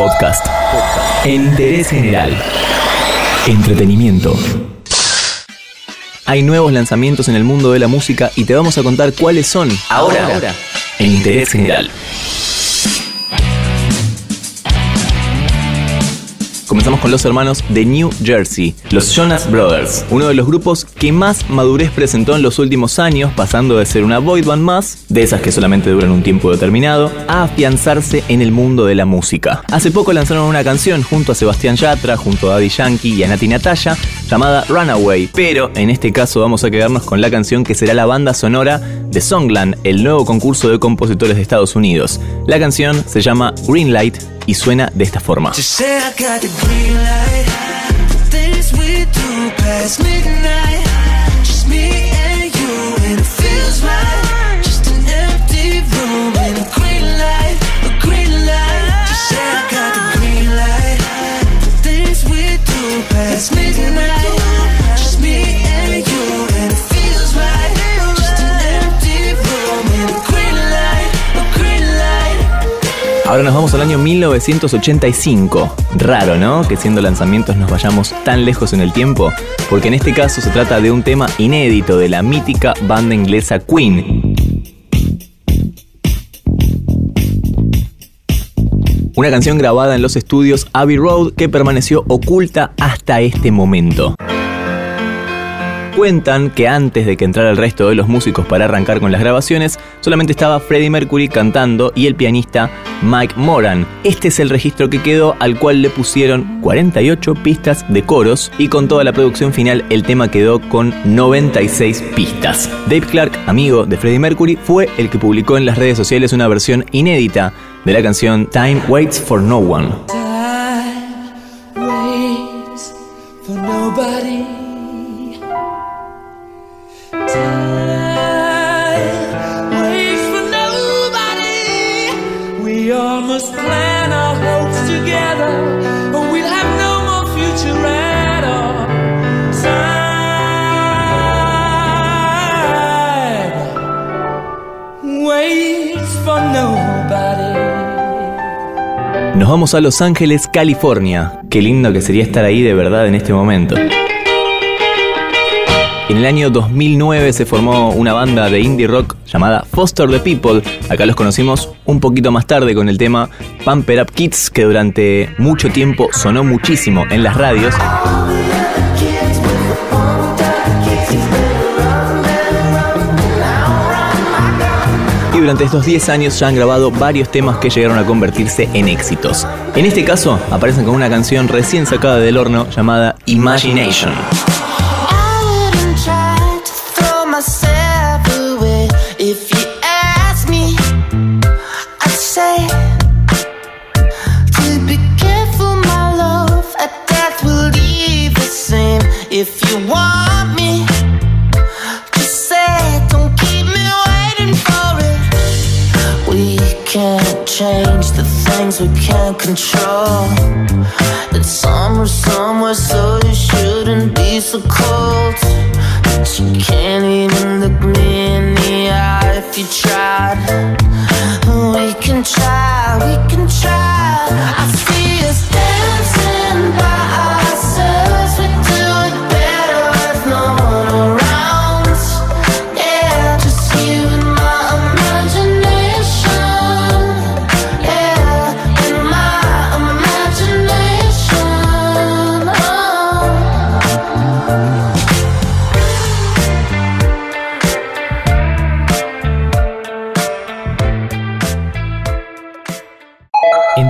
Podcast. Interés general. Entretenimiento. Hay nuevos lanzamientos en el mundo de la música y te vamos a contar cuáles son ahora, ahora en interés general. Comenzamos con los hermanos de New Jersey, los Jonas Brothers, uno de los grupos que más madurez presentó en los últimos años, pasando de ser una boy band más, de esas que solamente duran un tiempo determinado, a afianzarse en el mundo de la música. Hace poco lanzaron una canción junto a Sebastián Yatra, junto a Daddy Yankee y a Nati Natalia, llamada Runaway, pero en este caso vamos a quedarnos con la canción que será la banda sonora de Songland, el nuevo concurso de compositores de Estados Unidos. La canción se llama Greenlight y suena de esta forma. Ahora nos vamos al año 1985. Raro, ¿no? Que siendo lanzamientos nos vayamos tan lejos en el tiempo, porque en este caso se trata de un tema inédito de la mítica banda inglesa Queen. Una canción grabada en los estudios Abbey Road que permaneció oculta hasta este momento. Cuentan que antes de que entrara el resto de los músicos para arrancar con las grabaciones, solamente estaba Freddie Mercury cantando y el pianista Mike Moran. Este es el registro que quedó al cual le pusieron 48 pistas de coros y con toda la producción final el tema quedó con 96 pistas. Dave Clark, amigo de Freddie Mercury, fue el que publicó en las redes sociales una versión inédita de la canción Time Waits for No One. Nos vamos a Los Ángeles, California. Qué lindo que sería estar ahí de verdad en este momento. En el año 2009 se formó una banda de indie rock llamada Foster the People. Acá los conocimos un poquito más tarde con el tema Pump It Up Kids, que durante mucho tiempo sonó muchísimo en las radios. Y durante estos 10 años ya han grabado varios temas que llegaron a convertirse en éxitos. En este caso, aparecen con una canción recién sacada del horno llamada Imagination. If you want me, just say don't keep me waiting for it. We can't change the things we can't control. It's some somewhere, so you shouldn't